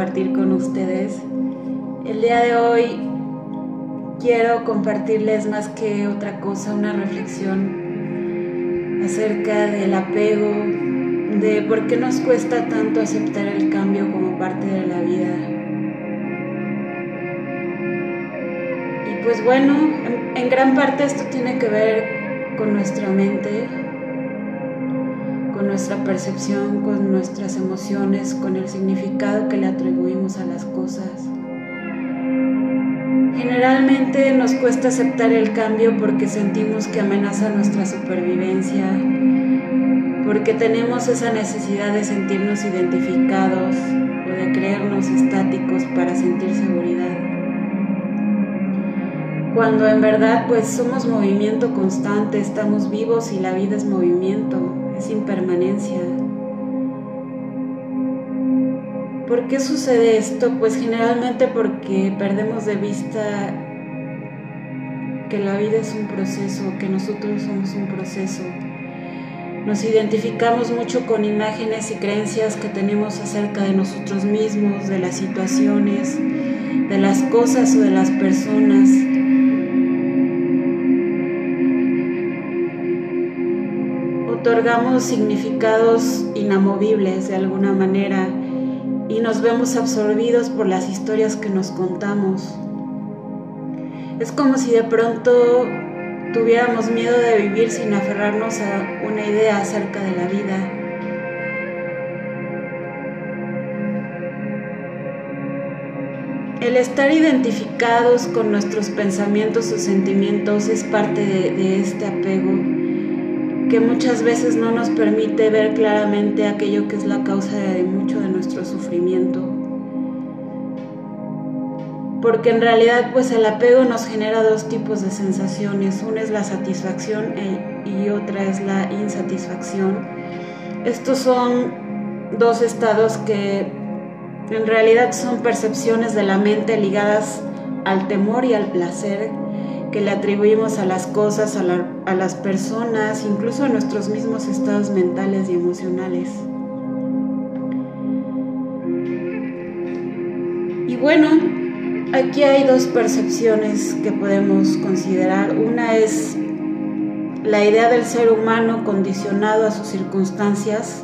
compartir con ustedes. El día de hoy quiero compartirles más que otra cosa una reflexión acerca del apego, de por qué nos cuesta tanto aceptar el cambio como parte de la vida. Y pues bueno, en, en gran parte esto tiene que ver con nuestra mente, con nuestra percepción, con nuestras emociones, con el significado que le atribuimos a las cosas. Generalmente nos cuesta aceptar el cambio porque sentimos que amenaza nuestra supervivencia, porque tenemos esa necesidad de sentirnos identificados o de creernos estáticos para sentir seguridad. Cuando en verdad pues somos movimiento constante, estamos vivos y la vida es movimiento, sin permanencia. ¿Por qué sucede esto? Pues generalmente porque perdemos de vista que la vida es un proceso, que nosotros somos un proceso. Nos identificamos mucho con imágenes y creencias que tenemos acerca de nosotros mismos, de las situaciones, de las cosas o de las personas. Otorgamos significados inamovibles de alguna manera y nos vemos absorbidos por las historias que nos contamos. Es como si de pronto tuviéramos miedo de vivir sin aferrarnos a una idea acerca de la vida. El estar identificados con nuestros pensamientos o sentimientos es parte de, de este apego que muchas veces no nos permite ver claramente aquello que es la causa de mucho de nuestro sufrimiento. Porque en realidad pues el apego nos genera dos tipos de sensaciones, una es la satisfacción y otra es la insatisfacción. Estos son dos estados que en realidad son percepciones de la mente ligadas al temor y al placer que le atribuimos a las cosas, a, las personas, incluso a nuestros mismos estados mentales y emocionales. Y bueno, aquí hay dos percepciones que podemos considerar. Una es la idea del ser humano condicionado a sus circunstancias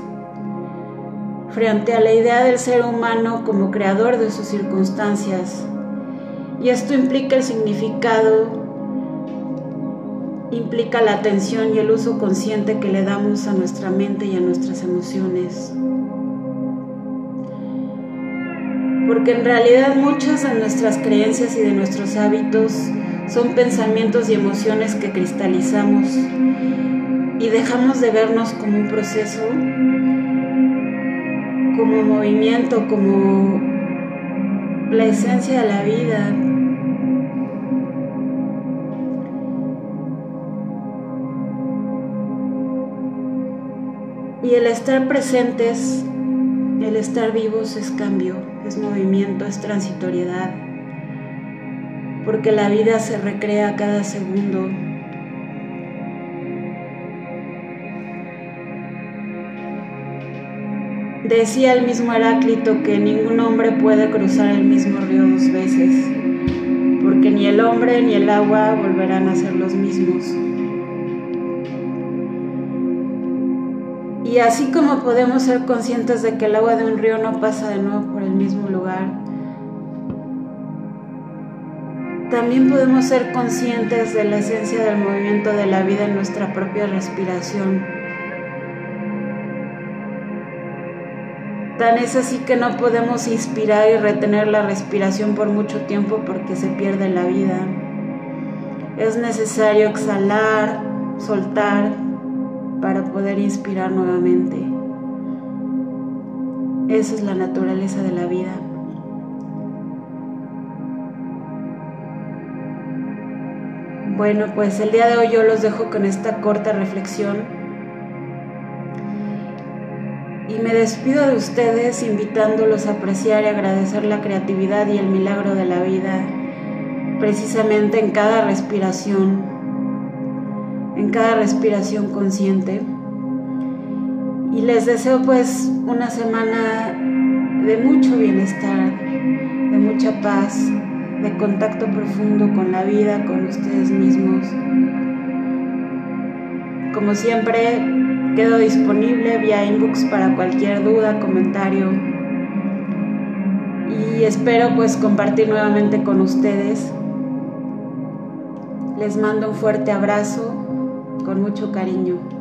frente a la idea del ser humano como creador de sus circunstancias. Y esto implica el significado implica la atención y el uso consciente que le damos a nuestra mente y a nuestras emociones. Porque en realidad muchas de nuestras creencias y de nuestros hábitos son pensamientos y emociones que cristalizamos y dejamos de vernos como un proceso, como movimiento, como la esencia de la vida, Y el estar presentes, el estar vivos es cambio, es movimiento, es transitoriedad, porque la vida se recrea cada segundo. Decía el mismo Heráclito que ningún hombre puede cruzar el mismo río dos veces, porque ni el hombre ni el agua volverán a ser los mismos. Y así como podemos ser conscientes de que el agua de un río no pasa de nuevo por el mismo lugar, también podemos ser conscientes de la esencia del movimiento de la vida en nuestra propia respiración. Tan es así que no podemos inspirar y retener la respiración por mucho tiempo porque se pierde la vida. Es necesario exhalar, soltar, para poder inspirar nuevamente. Esa es la naturaleza de la vida. Bueno, pues el día de hoy yo los dejo con esta corta reflexión y me despido de ustedes invitándolos a apreciar y agradecer la creatividad y el milagro de la vida precisamente en cada respiración en cada respiración consciente. Y les deseo pues una semana de mucho bienestar, de mucha paz, de contacto profundo con la vida, con ustedes mismos. Como siempre, quedo disponible vía inbox para cualquier duda, comentario. Y espero pues compartir nuevamente con ustedes. Les mando un fuerte abrazo con mucho cariño.